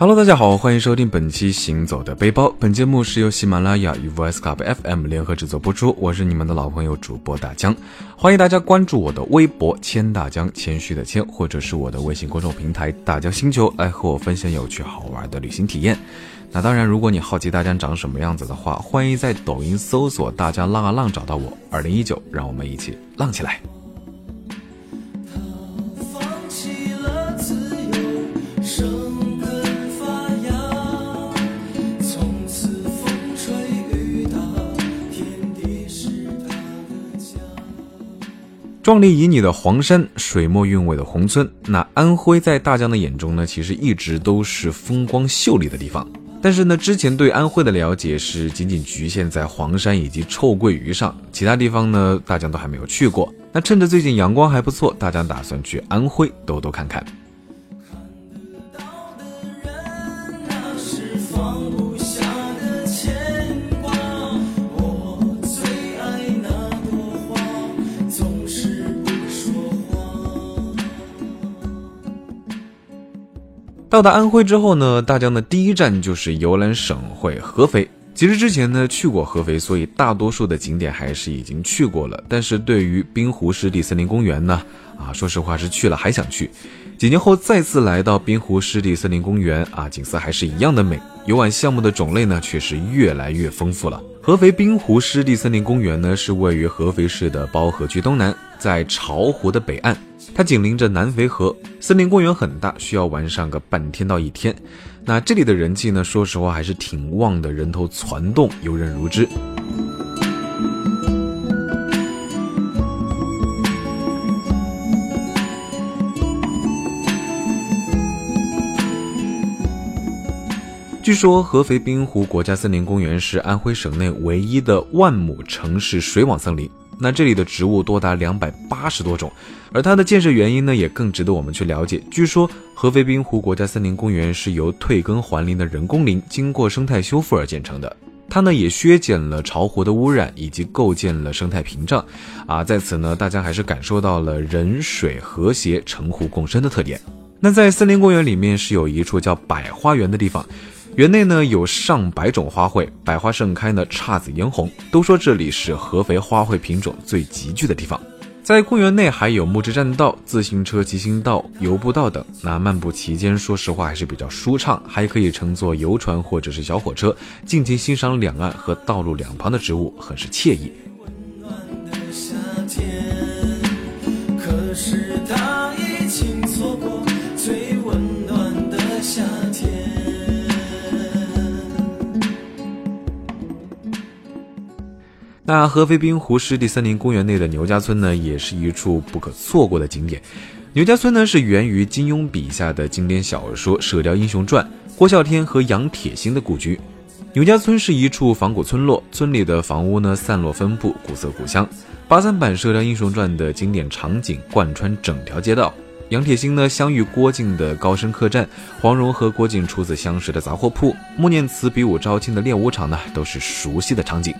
Hello，大家好，欢迎收听本期《行走的背包》。本节目是由喜马拉雅与 Voice Club FM 联合制作播出。我是你们的老朋友主播大江，欢迎大家关注我的微博“谦大江”，谦虚的谦，或者是我的微信公众平台“大江星球”，来和我分享有趣好玩的旅行体验。那当然，如果你好奇大江长什么样子的话，欢迎在抖音搜索“大江浪啊浪”找到我。二零一九，让我们一起浪起来！壮丽旖旎的黄山，水墨韵味的宏村，那安徽在大江的眼中呢，其实一直都是风光秀丽的地方。但是呢，之前对安徽的了解是仅仅局限在黄山以及臭鳜鱼上，其他地方呢，大江都还没有去过。那趁着最近阳光还不错，大江打算去安徽兜兜看看。看得到的人，那是放不到达安徽之后呢，大江的第一站就是游览省会合肥。其实之前呢去过合肥，所以大多数的景点还是已经去过了。但是对于滨湖湿地森林公园呢，啊，说实话是去了还想去。几年后再次来到滨湖湿地森林公园，啊，景色还是一样的美，游玩项目的种类呢却是越来越丰富了。合肥滨湖湿地森林公园呢是位于合肥市的包河区东南，在巢湖的北岸。它紧邻着南淝河，森林公园很大，需要玩上个半天到一天。那这里的人气呢，说实话还是挺旺的，人头攒动，游人如织。据说合肥滨湖国家森林公园是安徽省内唯一的万亩城市水网森林。那这里的植物多达两百八十多种，而它的建设原因呢，也更值得我们去了解。据说合肥滨湖国家森林公园是由退耕还林的人工林经过生态修复而建成的，它呢也削减了巢湖的污染，以及构建了生态屏障。啊，在此呢，大家还是感受到了人水和谐、城湖共生的特点。那在森林公园里面是有一处叫百花园的地方。园内呢有上百种花卉，百花盛开呢姹紫嫣红。都说这里是合肥花卉品种最集聚的地方。在公园内还有木质栈道、自行车骑行道、游步道等。那漫步期间，说实话还是比较舒畅，还可以乘坐游船或者是小火车，尽情欣赏两岸和道路两旁的植物，很是惬意。那合肥滨湖湿地森林公园内的牛家村呢，也是一处不可错过的景点。牛家村呢是源于金庸笔下的经典小说《射雕英雄传》，郭啸天和杨铁心的故居。牛家村是一处仿古村落，村里的房屋呢散落分布，古色古香。八三版《射雕英雄传》的经典场景贯穿整条街道。杨铁心呢相遇郭靖的高升客栈，黄蓉和郭靖初次相识的杂货铺，穆念慈比武招亲的练武场呢，都是熟悉的场景。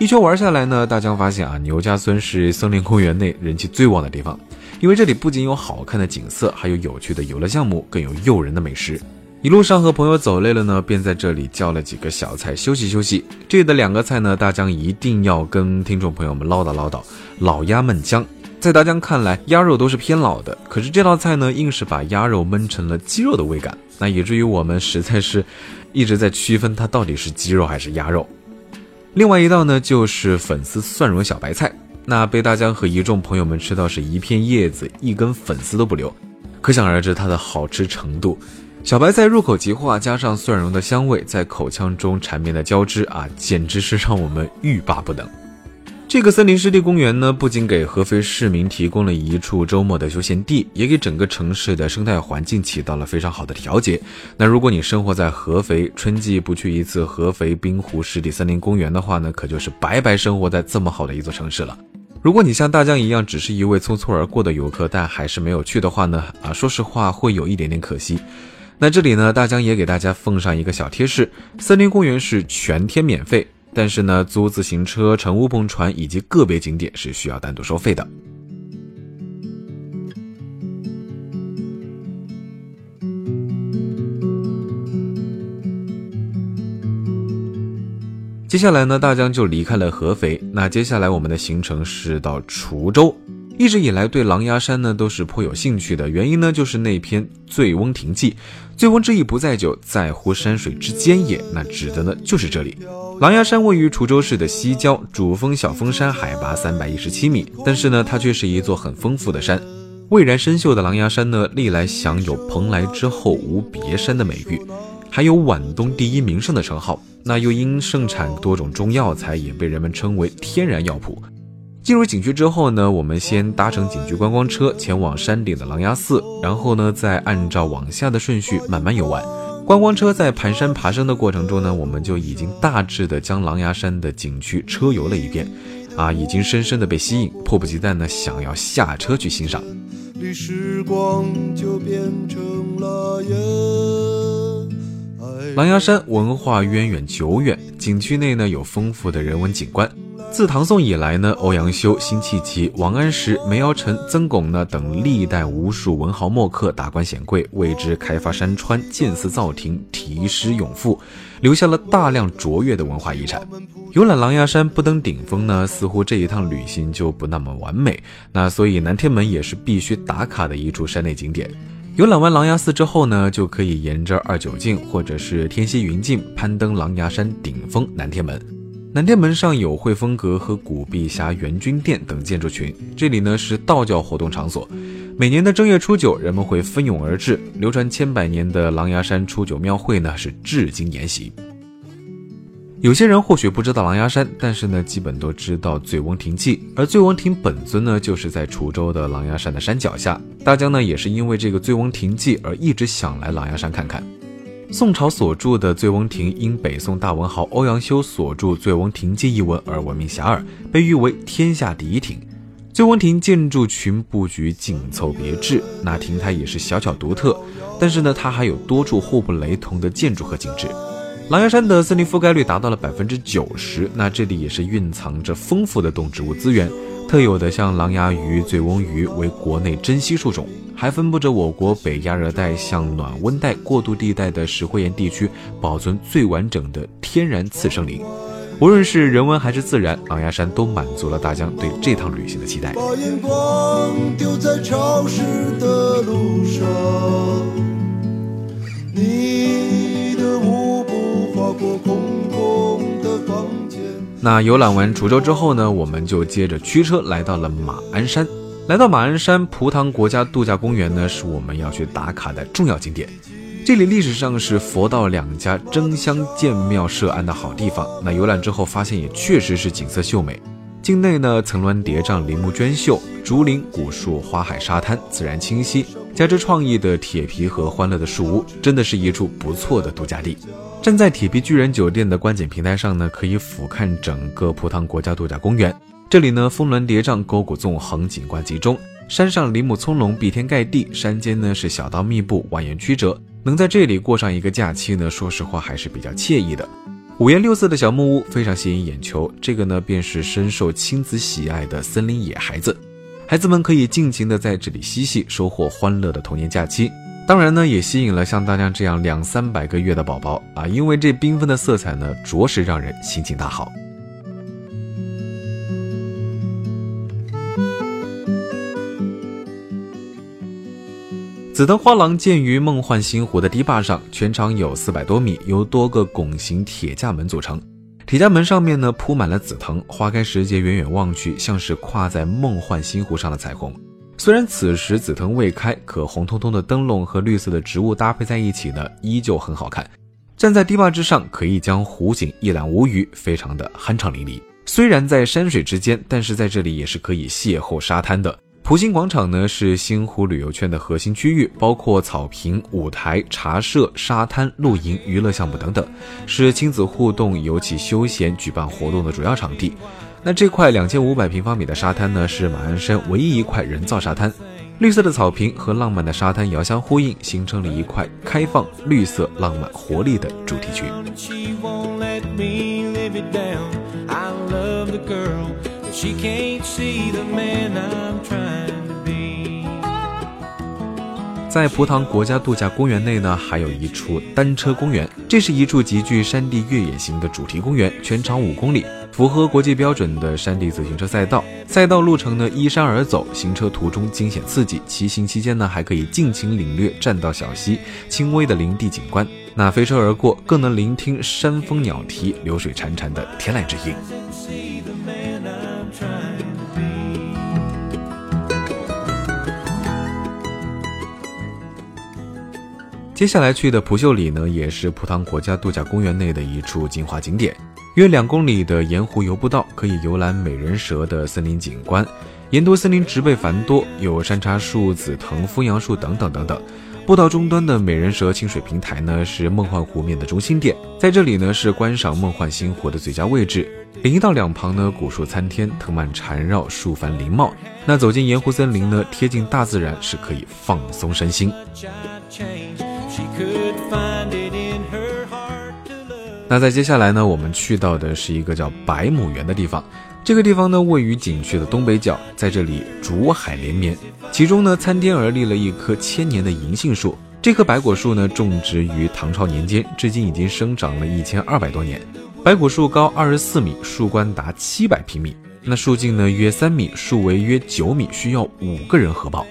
一圈玩下来呢，大江发现啊，牛家村是森林公园内人气最旺的地方，因为这里不仅有好看的景色，还有有趣的游乐项目，更有诱人的美食。一路上和朋友走累了呢，便在这里叫了几个小菜休息休息。这里的两个菜呢，大江一定要跟听众朋友们唠叨唠叨。老鸭焖姜，在大江看来，鸭肉都是偏老的，可是这道菜呢，硬是把鸭肉焖成了鸡肉的味感，那以至于我们实在是一直在区分它到底是鸡肉还是鸭肉。另外一道呢，就是粉丝蒜蓉小白菜，那被大江和一众朋友们吃到是一片叶子，一根粉丝都不留，可想而知它的好吃程度。小白菜入口即化，加上蒜蓉的香味，在口腔中缠绵的交织啊，简直是让我们欲罢不能。这个森林湿地公园呢，不仅给合肥市民提供了一处周末的休闲地，也给整个城市的生态环境起到了非常好的调节。那如果你生活在合肥，春季不去一次合肥滨湖湿地森林公园的话呢，可就是白白生活在这么好的一座城市了。如果你像大江一样，只是一位匆匆而过的游客，但还是没有去的话呢，啊，说实话会有一点点可惜。那这里呢，大江也给大家奉上一个小贴士：森林公园是全天免费。但是呢租自行车乘乌篷船以及个别景点是需要单独收费的。接下来呢大疆就离开了合肥那接下来我们的行程是到滁州。一直以来对狼牙山呢都是颇有兴趣的，原因呢就是那篇《醉翁亭记》，醉翁之意不在酒，在乎山水之间也。那指的呢就是这里。狼牙山位于滁州市的西郊，主峰小峰山，海拔三百一十七米。但是呢，它却是一座很丰富的山。蔚然深秀的狼牙山呢，历来享有蓬莱之后无别山的美誉，还有皖东第一名胜的称号。那又因盛产多种中药材，也被人们称为天然药铺。进入景区之后呢，我们先搭乘景区观光车前往山顶的狼牙寺，然后呢，再按照往下的顺序慢慢游玩。观光车在盘山爬升的过程中呢，我们就已经大致的将狼牙山的景区车游了一遍，啊，已经深深的被吸引，迫不及待呢想要下车去欣赏。狼牙山文化渊远久远，景区内呢有丰富的人文景观。自唐宋以来呢，欧阳修、辛弃疾、王安石、梅尧臣、曾巩呢等历代无数文豪墨客、达官显贵为之开发山川、建寺造亭、题诗咏赋，留下了大量卓越的文化遗产。游览狼牙山不登顶峰呢，似乎这一趟旅行就不那么完美。那所以南天门也是必须打卡的一处山内景点。游览完狼牙寺之后呢，就可以沿着二九径或者是天溪云径攀登狼牙山顶峰南天门。南天门上有汇丰阁和古碧霞元君殿等建筑群，这里呢是道教活动场所。每年的正月初九，人们会蜂拥而至。流传千百年的狼牙山初九庙会呢是至今沿袭。有些人或许不知道狼牙山，但是呢基本都知道醉翁亭记。而醉翁亭本尊呢就是在滁州的狼牙山的山脚下。大江呢也是因为这个醉翁亭记而一直想来狼牙山看看。宋朝所著的《醉翁亭》，因北宋大文豪欧阳修所著《醉翁亭记》一文而闻名遐迩，被誉为天下第一亭。醉翁亭建筑群布局紧凑别致，那亭台也是小巧独特。但是呢，它还有多处互不雷同的建筑和景致。狼牙山的森林覆盖率达到了百分之九十，那这里也是蕴藏着丰富的动植物资源。特有的像狼牙鱼、醉翁鱼为国内珍稀树种，还分布着我国北亚热带向暖温带过渡地带的石灰岩地区保存最完整的天然次生林。无论是人文还是自然，狼牙山都满足了大江对这趟旅行的期待。把那游览完滁州之后呢，我们就接着驱车来到了马鞍山。来到马鞍山蒲塘国家度假公园呢，是我们要去打卡的重要景点。这里历史上是佛道两家争相建庙设庵的好地方。那游览之后发现，也确实是景色秀美。境内呢，层峦叠嶂，林木娟秀，竹林古树，花海沙滩，自然清晰，加之创意的铁皮和欢乐的树屋，真的是一处不错的度假地。站在铁皮巨人酒店的观景平台上呢，可以俯瞰整个蒲塘国家度假公园。这里呢，峰峦叠嶂，沟谷纵横，景观集中。山上林木葱茏，碧天盖地；山间呢是小道密布，蜿蜒曲折。能在这里过上一个假期呢，说实话还是比较惬意的。五颜六色的小木屋非常吸引眼球。这个呢，便是深受亲子喜爱的森林野孩子。孩子们可以尽情的在这里嬉戏，收获欢乐的童年假期。当然呢，也吸引了像大江这样两三百个月的宝宝啊，因为这缤纷的色彩呢，着实让人心情大好。紫藤花廊建于梦幻星湖的堤坝上，全长有四百多米，由多个拱形铁架门组成。铁家门上面呢铺满了紫藤，花开时节，远远望去像是跨在梦幻星湖上的彩虹。虽然此时紫藤未开，可红彤彤的灯笼和绿色的植物搭配在一起呢，依旧很好看。站在堤坝之上，可以将湖景一览无余，非常的酣畅淋漓。虽然在山水之间，但是在这里也是可以邂逅沙滩的。湖心广场呢是星湖旅游圈的核心区域，包括草坪、舞台、茶社、沙滩、露营、娱乐项目等等，是亲子互动、尤其休闲举办活动的主要场地。那这块两千五百平方米的沙滩呢，是马鞍山唯一一块人造沙滩，绿色的草坪和浪漫的沙滩遥相呼应，形成了一块开放、绿色、浪漫、活力的主题区。She 在蒲塘国家度假公园内呢，还有一处单车公园，这是一处极具山地越野型的主题公园，全长五公里，符合国际标准的山地自行车赛道。赛道路程呢依山而走，行车途中惊险刺激，骑行期间呢还可以尽情领略栈道小溪、轻微的林地景观。那飞车而过，更能聆听山风鸟啼、流水潺潺的天籁之音。接下来去的蒲秀里呢，也是蒲塘国家度假公园内的一处精华景点。约两公里的盐湖游步道可以游览美人蛇的森林景观。沿途森林植被繁多，有山茶树、紫藤、枫杨树等等等等。步道终端的美人蛇清水平台呢，是梦幻湖面的中心点，在这里呢是观赏梦幻星湖的最佳位置。林荫道两旁呢古树参天，藤蔓缠绕，树繁林茂。那走进盐湖森林呢，贴近大自然是可以放松身心。那在接下来呢，我们去到的是一个叫百亩园的地方。这个地方呢，位于景区的东北角，在这里竹海连绵，其中呢参天而立了一棵千年的银杏树。这棵白果树呢，种植于唐朝年间，至今已经生长了一千二百多年。白果树高二十四米，树冠达七百平米，那树径呢约三米，树围约九米，需要五个人合抱。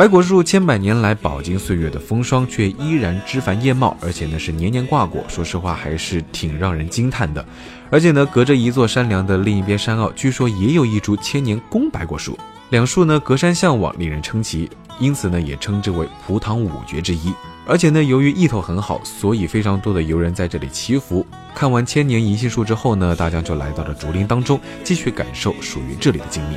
白果树千百年来饱经岁月的风霜，却依然枝繁叶茂，而且呢是年年挂果。说实话，还是挺让人惊叹的。而且呢，隔着一座山梁的另一边山坳，据说也有一株千年公白果树。两树呢隔山相望，令人称奇，因此呢也称之为蒲塘五绝之一。而且呢，由于意头很好，所以非常多的游人在这里祈福。看完千年银杏树之后呢，大家就来到了竹林当中，继续感受属于这里的静谧。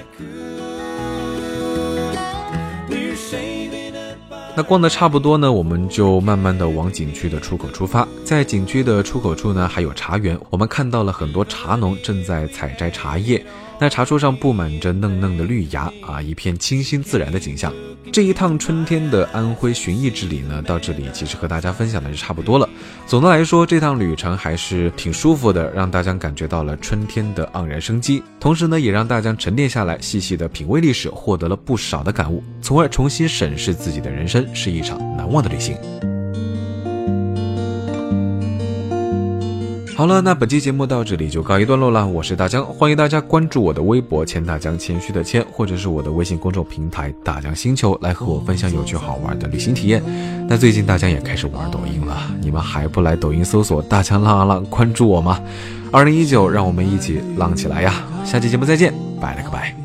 那逛的差不多呢，我们就慢慢的往景区的出口出发。在景区的出口处呢，还有茶园，我们看到了很多茶农正在采摘茶叶。那茶树上布满着嫩嫩的绿芽啊，一片清新自然的景象。这一趟春天的安徽寻艺之旅呢，到这里其实和大家分享的就差不多了。总的来说，这趟旅程还是挺舒服的，让大家感觉到了春天的盎然生机，同时呢，也让大家沉淀下来，细细的品味历史，获得了不少的感悟，从而重新审视自己的人生，是一场难忘的旅行。好了，那本期节目到这里就告一段落了。我是大江，欢迎大家关注我的微博“千大江”，谦虚的谦，或者是我的微信公众平台“大江星球”，来和我分享有趣好玩的旅行体验。那最近大江也开始玩抖音了，你们还不来抖音搜索“大江浪啊浪”关注我吗？二零一九，让我们一起浪起来呀！下期节目再见，拜了个拜。